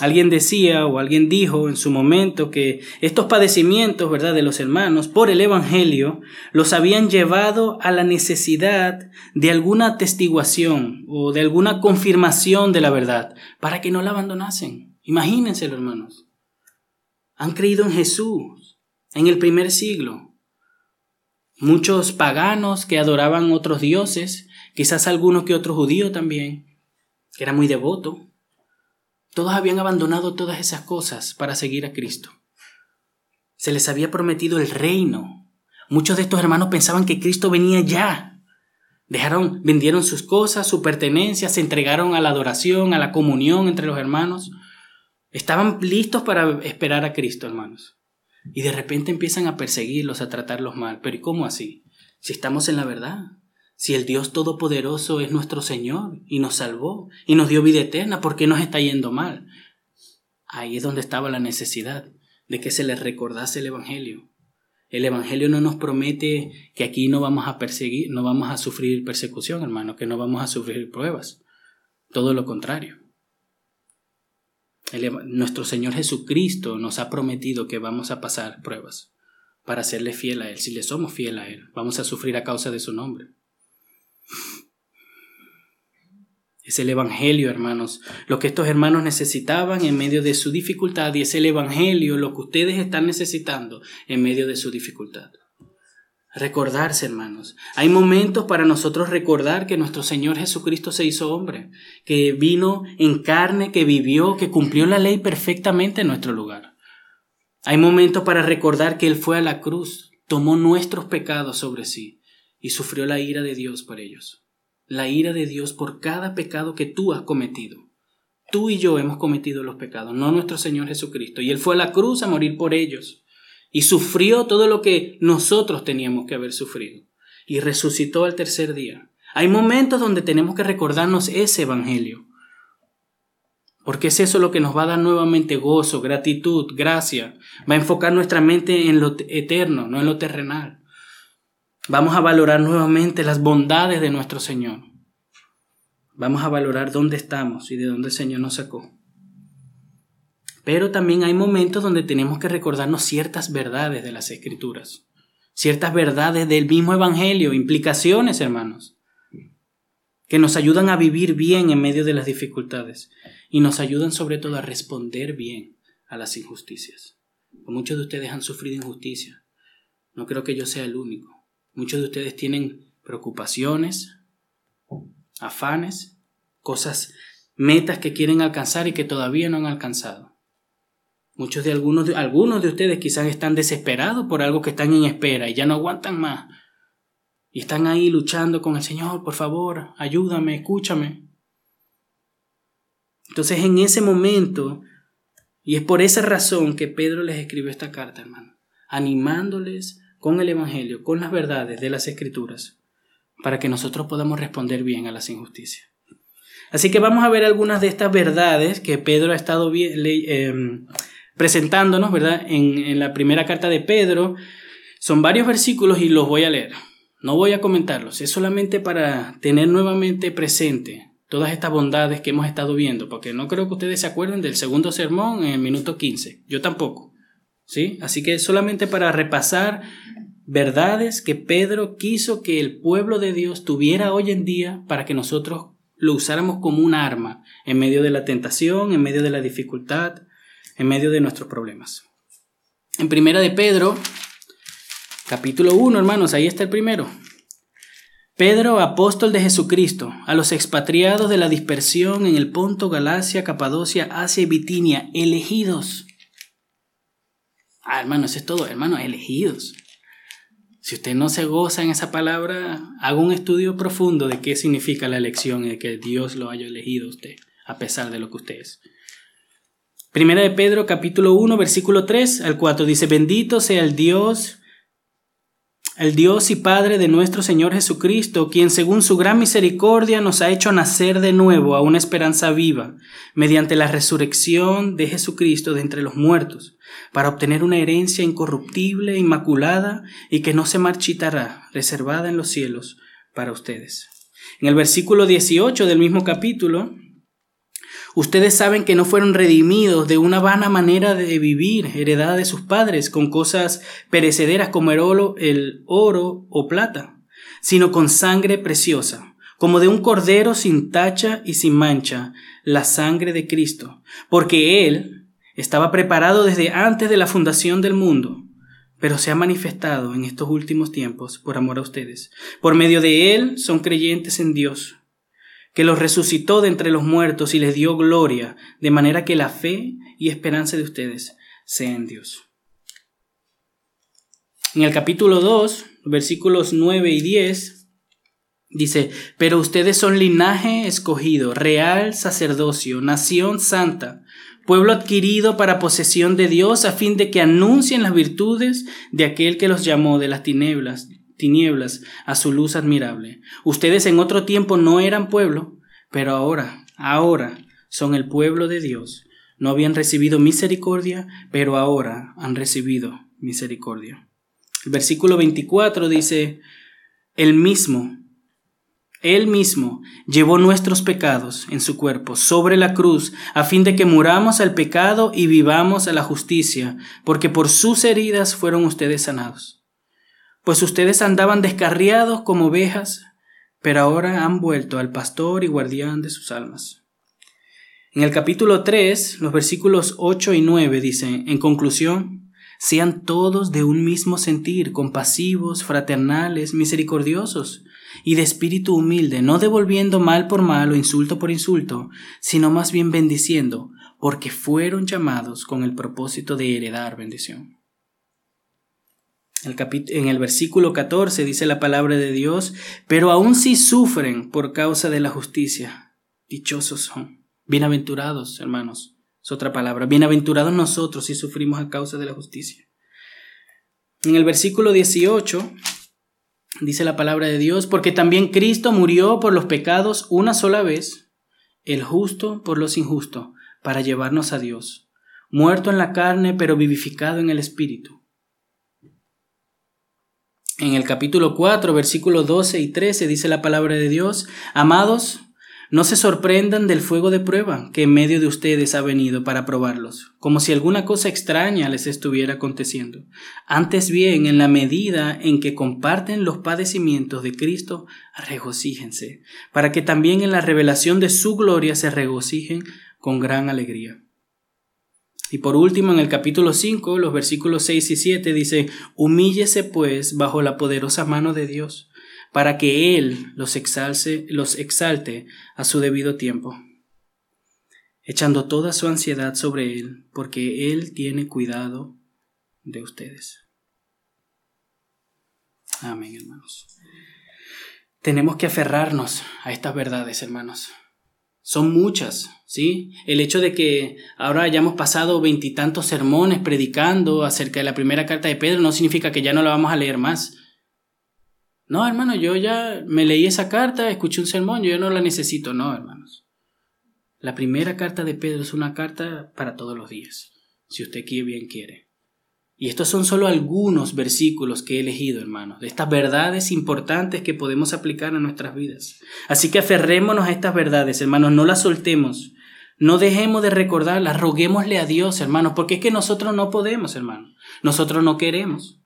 Alguien decía o alguien dijo en su momento que estos padecimientos, ¿verdad?, de los hermanos por el Evangelio los habían llevado a la necesidad de alguna atestiguación o de alguna confirmación de la verdad para que no la abandonasen. Imagínense, hermanos. Han creído en Jesús en el primer siglo. Muchos paganos que adoraban otros dioses quizás alguno que otro judío también, que era muy devoto. Todos habían abandonado todas esas cosas para seguir a Cristo. Se les había prometido el reino. Muchos de estos hermanos pensaban que Cristo venía ya. Dejaron, vendieron sus cosas, su pertenencia, se entregaron a la adoración, a la comunión entre los hermanos. Estaban listos para esperar a Cristo, hermanos. Y de repente empiezan a perseguirlos, a tratarlos mal. Pero ¿y cómo así? Si estamos en la verdad. Si el Dios Todopoderoso es nuestro Señor y nos salvó y nos dio vida eterna, ¿por qué nos está yendo mal? Ahí es donde estaba la necesidad de que se les recordase el Evangelio. El Evangelio no nos promete que aquí no vamos a perseguir, no vamos a sufrir persecución, hermano, que no vamos a sufrir pruebas. Todo lo contrario. Nuestro Señor Jesucristo nos ha prometido que vamos a pasar pruebas para serle fiel a Él. Si le somos fiel a Él, vamos a sufrir a causa de su nombre. Es el Evangelio, hermanos, lo que estos hermanos necesitaban en medio de su dificultad y es el Evangelio lo que ustedes están necesitando en medio de su dificultad. Recordarse, hermanos. Hay momentos para nosotros recordar que nuestro Señor Jesucristo se hizo hombre, que vino en carne, que vivió, que cumplió la ley perfectamente en nuestro lugar. Hay momentos para recordar que Él fue a la cruz, tomó nuestros pecados sobre sí y sufrió la ira de Dios por ellos. La ira de Dios por cada pecado que tú has cometido. Tú y yo hemos cometido los pecados, no nuestro Señor Jesucristo. Y Él fue a la cruz a morir por ellos. Y sufrió todo lo que nosotros teníamos que haber sufrido. Y resucitó al tercer día. Hay momentos donde tenemos que recordarnos ese Evangelio. Porque es eso lo que nos va a dar nuevamente gozo, gratitud, gracia. Va a enfocar nuestra mente en lo eterno, no en lo terrenal. Vamos a valorar nuevamente las bondades de nuestro Señor. Vamos a valorar dónde estamos y de dónde el Señor nos sacó. Pero también hay momentos donde tenemos que recordarnos ciertas verdades de las Escrituras, ciertas verdades del mismo Evangelio, implicaciones, hermanos, que nos ayudan a vivir bien en medio de las dificultades y nos ayudan sobre todo a responder bien a las injusticias. Muchos de ustedes han sufrido injusticia. No creo que yo sea el único. Muchos de ustedes tienen preocupaciones, afanes, cosas, metas que quieren alcanzar y que todavía no han alcanzado. Muchos de algunos, de algunos de ustedes quizás están desesperados por algo que están en espera y ya no aguantan más. Y están ahí luchando con el Señor, por favor, ayúdame, escúchame. Entonces en ese momento, y es por esa razón que Pedro les escribió esta carta, hermano, animándoles con el Evangelio, con las verdades de las Escrituras, para que nosotros podamos responder bien a las injusticias. Así que vamos a ver algunas de estas verdades que Pedro ha estado em, presentándonos, ¿verdad? En, la primera carta de Pedro. Son varios versículos y los voy a leer. No voy a comentarlos, es solamente para tener nuevamente presente todas estas bondades que hemos estado viendo, porque no creo que ustedes se acuerden del segundo sermón en el minuto 15, yo tampoco. ¿Sí? Así que solamente para repasar verdades que Pedro quiso que el pueblo de Dios tuviera hoy en día para que nosotros lo usáramos como un arma en medio de la tentación, en medio de la dificultad, en medio de nuestros problemas. En primera de Pedro, capítulo 1, hermanos, ahí está el primero. Pedro, apóstol de Jesucristo, a los expatriados de la dispersión en el Ponto, Galacia, Capadocia, Asia y Bitinia, elegidos. Ah, hermano, eso es todo, hermano, elegidos. Si usted no se goza en esa palabra, haga un estudio profundo de qué significa la elección y de que Dios lo haya elegido a usted, a pesar de lo que usted es. Primera de Pedro, capítulo 1, versículo 3 al 4, dice, bendito sea el Dios el Dios y Padre de nuestro Señor Jesucristo, quien según su gran misericordia nos ha hecho nacer de nuevo a una esperanza viva, mediante la resurrección de Jesucristo de entre los muertos, para obtener una herencia incorruptible, inmaculada y que no se marchitará, reservada en los cielos para ustedes. En el versículo 18 del mismo capítulo, Ustedes saben que no fueron redimidos de una vana manera de vivir, heredada de sus padres, con cosas perecederas como el oro, el oro o plata, sino con sangre preciosa, como de un cordero sin tacha y sin mancha, la sangre de Cristo, porque Él estaba preparado desde antes de la fundación del mundo, pero se ha manifestado en estos últimos tiempos por amor a ustedes. Por medio de Él son creyentes en Dios que los resucitó de entre los muertos y les dio gloria, de manera que la fe y esperanza de ustedes sea en Dios. En el capítulo 2, versículos 9 y 10, dice, pero ustedes son linaje escogido, real sacerdocio, nación santa, pueblo adquirido para posesión de Dios a fin de que anuncien las virtudes de aquel que los llamó de las tinieblas tinieblas a su luz admirable. Ustedes en otro tiempo no eran pueblo, pero ahora, ahora son el pueblo de Dios. No habían recibido misericordia, pero ahora han recibido misericordia. El versículo 24 dice, el mismo, él mismo llevó nuestros pecados en su cuerpo sobre la cruz, a fin de que muramos al pecado y vivamos a la justicia, porque por sus heridas fueron ustedes sanados pues ustedes andaban descarriados como ovejas, pero ahora han vuelto al pastor y guardián de sus almas. En el capítulo 3, los versículos 8 y 9 dicen, en conclusión, sean todos de un mismo sentir, compasivos, fraternales, misericordiosos y de espíritu humilde, no devolviendo mal por mal o insulto por insulto, sino más bien bendiciendo, porque fueron llamados con el propósito de heredar bendición. En el versículo 14 dice la palabra de Dios, pero aun si sufren por causa de la justicia, dichosos son. Bienaventurados, hermanos. Es otra palabra. Bienaventurados nosotros si sufrimos a causa de la justicia. En el versículo 18 dice la palabra de Dios, porque también Cristo murió por los pecados una sola vez, el justo por los injustos, para llevarnos a Dios, muerto en la carne, pero vivificado en el Espíritu en el capítulo 4, versículos 12 y 13 dice la palabra de Dios, Amados, no se sorprendan del fuego de prueba que en medio de ustedes ha venido para probarlos, como si alguna cosa extraña les estuviera aconteciendo. Antes bien, en la medida en que comparten los padecimientos de Cristo, regocíjense, para que también en la revelación de su gloria se regocijen con gran alegría. Y por último, en el capítulo 5, los versículos 6 y 7 dice, Humíllese pues bajo la poderosa mano de Dios, para que Él los exalce, los exalte a su debido tiempo, echando toda su ansiedad sobre Él, porque Él tiene cuidado de ustedes. Amén, hermanos. Tenemos que aferrarnos a estas verdades, hermanos. Son muchas, ¿sí? El hecho de que ahora hayamos pasado veintitantos sermones predicando acerca de la primera carta de Pedro no significa que ya no la vamos a leer más. No, hermano, yo ya me leí esa carta, escuché un sermón, yo ya no la necesito, no, hermanos. La primera carta de Pedro es una carta para todos los días, si usted bien quiere. Y estos son solo algunos versículos que he elegido, hermanos, de estas verdades importantes que podemos aplicar a nuestras vidas. Así que aferrémonos a estas verdades, hermanos, no las soltemos. No dejemos de recordarlas, roguémosle a Dios, hermanos, porque es que nosotros no podemos, hermanos. Nosotros no queremos.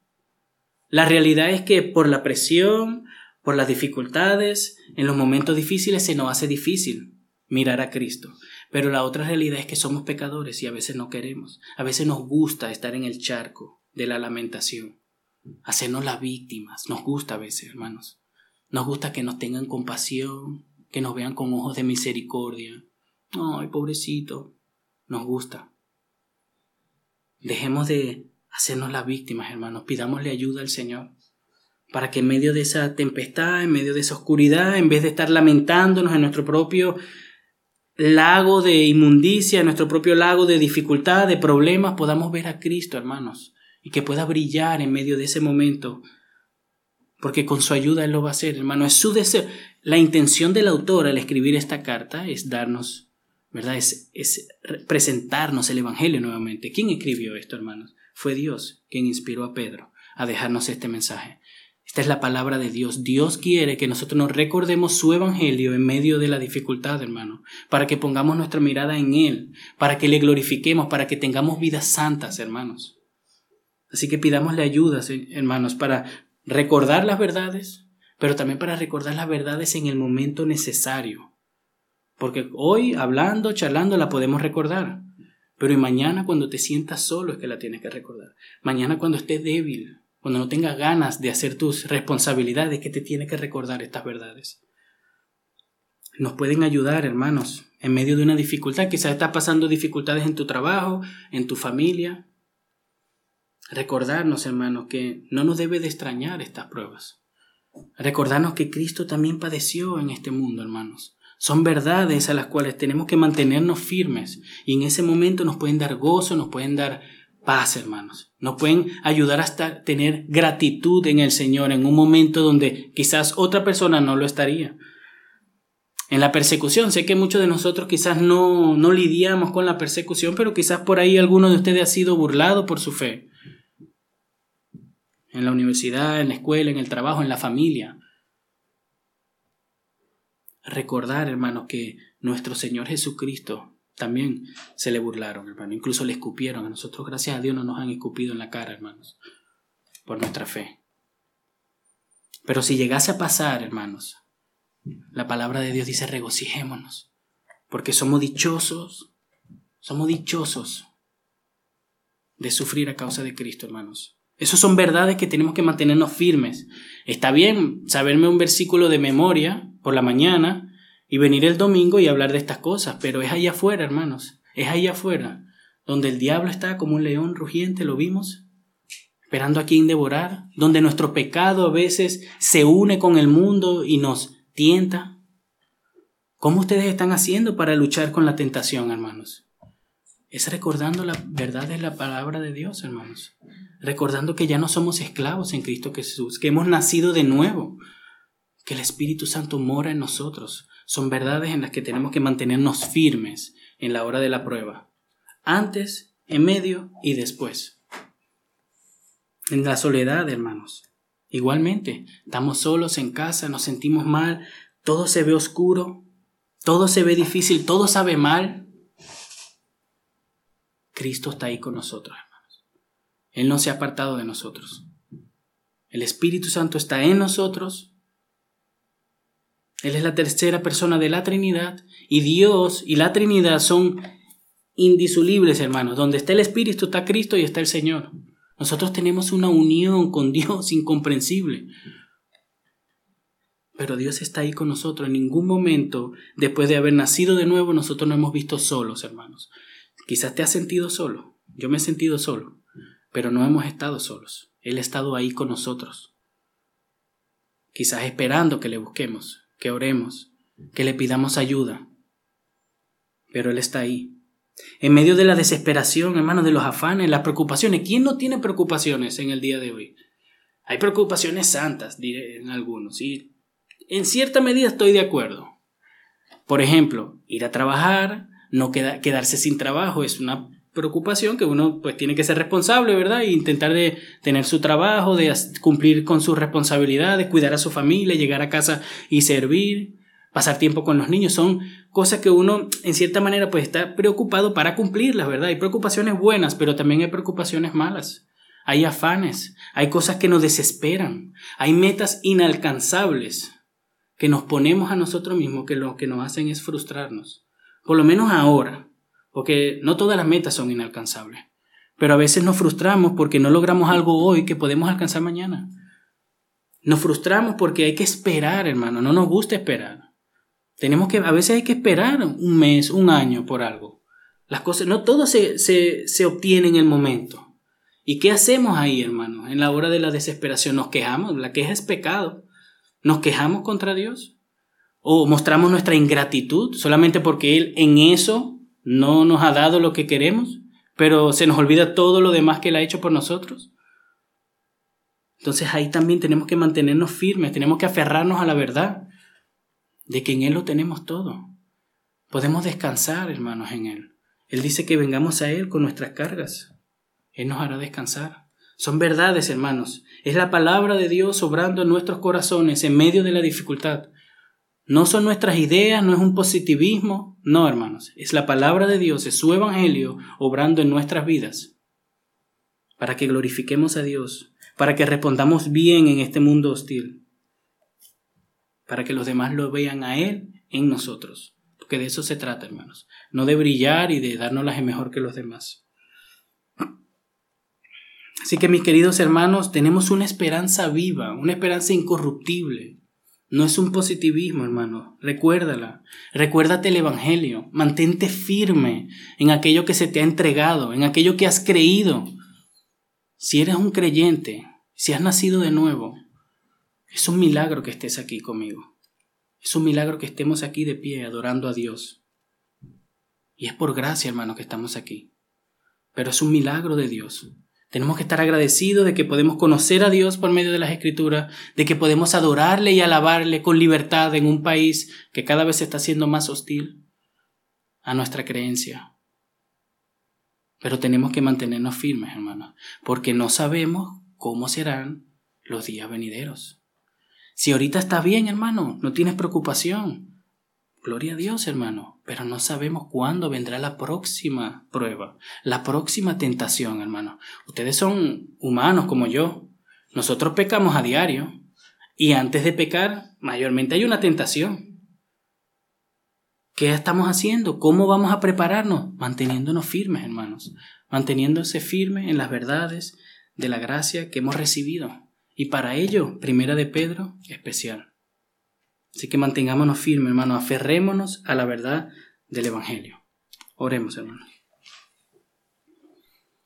La realidad es que por la presión, por las dificultades, en los momentos difíciles se nos hace difícil mirar a Cristo. Pero la otra realidad es que somos pecadores y a veces no queremos. A veces nos gusta estar en el charco de la lamentación, hacernos las víctimas. Nos gusta a veces, hermanos. Nos gusta que nos tengan compasión, que nos vean con ojos de misericordia. Ay, pobrecito. Nos gusta. Dejemos de hacernos las víctimas, hermanos. Pidámosle ayuda al Señor para que en medio de esa tempestad, en medio de esa oscuridad, en vez de estar lamentándonos en nuestro propio lago de inmundicia, nuestro propio lago de dificultad, de problemas, podamos ver a Cristo, hermanos, y que pueda brillar en medio de ese momento, porque con su ayuda Él lo va a hacer, hermano. Es su deseo. La intención del autor al escribir esta carta es darnos, ¿verdad? Es, es presentarnos el Evangelio nuevamente. ¿Quién escribió esto, hermanos? Fue Dios quien inspiró a Pedro a dejarnos este mensaje. Esta es la palabra de Dios. Dios quiere que nosotros nos recordemos su evangelio en medio de la dificultad, hermano, para que pongamos nuestra mirada en Él, para que le glorifiquemos, para que tengamos vidas santas, hermanos. Así que pidámosle ayudas, hermanos, para recordar las verdades, pero también para recordar las verdades en el momento necesario. Porque hoy, hablando, charlando, la podemos recordar. Pero mañana cuando te sientas solo es que la tienes que recordar. Mañana cuando estés débil, cuando no tengas ganas de hacer tus responsabilidades, que te tiene que recordar estas verdades. Nos pueden ayudar, hermanos, en medio de una dificultad. Quizás estás pasando dificultades en tu trabajo, en tu familia. Recordarnos, hermanos, que no nos debe de extrañar estas pruebas. Recordarnos que Cristo también padeció en este mundo, hermanos. Son verdades a las cuales tenemos que mantenernos firmes y en ese momento nos pueden dar gozo, nos pueden dar paz, hermanos. Nos pueden ayudar hasta tener gratitud en el Señor en un momento donde quizás otra persona no lo estaría. En la persecución, sé que muchos de nosotros quizás no, no lidiamos con la persecución, pero quizás por ahí alguno de ustedes ha sido burlado por su fe. En la universidad, en la escuela, en el trabajo, en la familia recordar, hermanos, que nuestro Señor Jesucristo también se le burlaron, hermano. Incluso le escupieron. A nosotros, gracias a Dios, no nos han escupido en la cara, hermanos, por nuestra fe. Pero si llegase a pasar, hermanos, la palabra de Dios dice regocijémonos, porque somos dichosos, somos dichosos de sufrir a causa de Cristo, hermanos. Esas son verdades que tenemos que mantenernos firmes. Está bien saberme un versículo de memoria por la mañana y venir el domingo y hablar de estas cosas, pero es allá afuera, hermanos. Es allá afuera, donde el diablo está como un león rugiente, ¿lo vimos? Esperando a quien devorar, donde nuestro pecado a veces se une con el mundo y nos tienta. ¿Cómo ustedes están haciendo para luchar con la tentación, hermanos? Es recordando la verdad de la palabra de Dios, hermanos recordando que ya no somos esclavos en Cristo Jesús, que hemos nacido de nuevo, que el Espíritu Santo mora en nosotros. Son verdades en las que tenemos que mantenernos firmes en la hora de la prueba, antes, en medio y después. En la soledad, hermanos. Igualmente, estamos solos en casa, nos sentimos mal, todo se ve oscuro, todo se ve difícil, todo sabe mal. Cristo está ahí con nosotros. Él no se ha apartado de nosotros. El Espíritu Santo está en nosotros. Él es la tercera persona de la Trinidad y Dios y la Trinidad son indisolubles, hermanos. Donde está el Espíritu está Cristo y está el Señor. Nosotros tenemos una unión con Dios incomprensible. Pero Dios está ahí con nosotros. En ningún momento, después de haber nacido de nuevo, nosotros nos hemos visto solos, hermanos. Quizás te has sentido solo. Yo me he sentido solo. Pero no hemos estado solos. Él ha estado ahí con nosotros. Quizás esperando que le busquemos, que oremos, que le pidamos ayuda. pero Él está ahí. En medio de la desesperación, hermanos, de los afanes, las preocupaciones. ¿Quién no tiene preocupaciones en el día de hoy? Hay preocupaciones santas, diré en algunos, y en cierta medida estoy de acuerdo. Por ejemplo, ir a trabajar, no quedarse sin trabajo es una preocupación que uno pues tiene que ser responsable, ¿verdad? E intentar de tener su trabajo, de cumplir con sus responsabilidades, cuidar a su familia, llegar a casa y servir, pasar tiempo con los niños, son cosas que uno en cierta manera pues está preocupado para cumplirlas, ¿verdad? Hay preocupaciones buenas, pero también hay preocupaciones malas. Hay afanes, hay cosas que nos desesperan, hay metas inalcanzables que nos ponemos a nosotros mismos que lo que nos hacen es frustrarnos. Por lo menos ahora, porque no todas las metas son inalcanzables. Pero a veces nos frustramos porque no logramos algo hoy que podemos alcanzar mañana. Nos frustramos porque hay que esperar, hermano, no nos gusta esperar. Tenemos que, a veces hay que esperar un mes, un año por algo. Las cosas, no todo se, se, se obtiene en el momento. ¿Y qué hacemos ahí, hermano? En la hora de la desesperación nos quejamos, la queja es pecado. ¿Nos quejamos contra Dios? ¿O mostramos nuestra ingratitud solamente porque Él en eso no nos ha dado lo que queremos, pero se nos olvida todo lo demás que Él ha hecho por nosotros. Entonces ahí también tenemos que mantenernos firmes, tenemos que aferrarnos a la verdad de que en Él lo tenemos todo. Podemos descansar, hermanos, en Él. Él dice que vengamos a Él con nuestras cargas. Él nos hará descansar. Son verdades, hermanos. Es la palabra de Dios obrando en nuestros corazones en medio de la dificultad. No son nuestras ideas, no es un positivismo, no, hermanos, es la palabra de Dios, es su evangelio obrando en nuestras vidas, para que glorifiquemos a Dios, para que respondamos bien en este mundo hostil, para que los demás lo vean a Él en nosotros, porque de eso se trata, hermanos, no de brillar y de darnos las mejor que los demás. Así que mis queridos hermanos, tenemos una esperanza viva, una esperanza incorruptible, no es un positivismo, hermano. Recuérdala. Recuérdate el Evangelio. Mantente firme en aquello que se te ha entregado, en aquello que has creído. Si eres un creyente, si has nacido de nuevo, es un milagro que estés aquí conmigo. Es un milagro que estemos aquí de pie adorando a Dios. Y es por gracia, hermano, que estamos aquí. Pero es un milagro de Dios. Tenemos que estar agradecidos de que podemos conocer a Dios por medio de las Escrituras, de que podemos adorarle y alabarle con libertad en un país que cada vez está siendo más hostil a nuestra creencia. Pero tenemos que mantenernos firmes, hermanos, porque no sabemos cómo serán los días venideros. Si ahorita está bien, hermano, no tienes preocupación, Gloria a Dios, hermano, pero no sabemos cuándo vendrá la próxima prueba, la próxima tentación, hermano. Ustedes son humanos como yo. Nosotros pecamos a diario y antes de pecar, mayormente hay una tentación. ¿Qué estamos haciendo? ¿Cómo vamos a prepararnos? Manteniéndonos firmes, hermanos, manteniéndose firmes en las verdades de la gracia que hemos recibido. Y para ello, primera de Pedro, especial. Así que mantengámonos firmes, hermanos, aferrémonos a la verdad del Evangelio. Oremos, hermanos.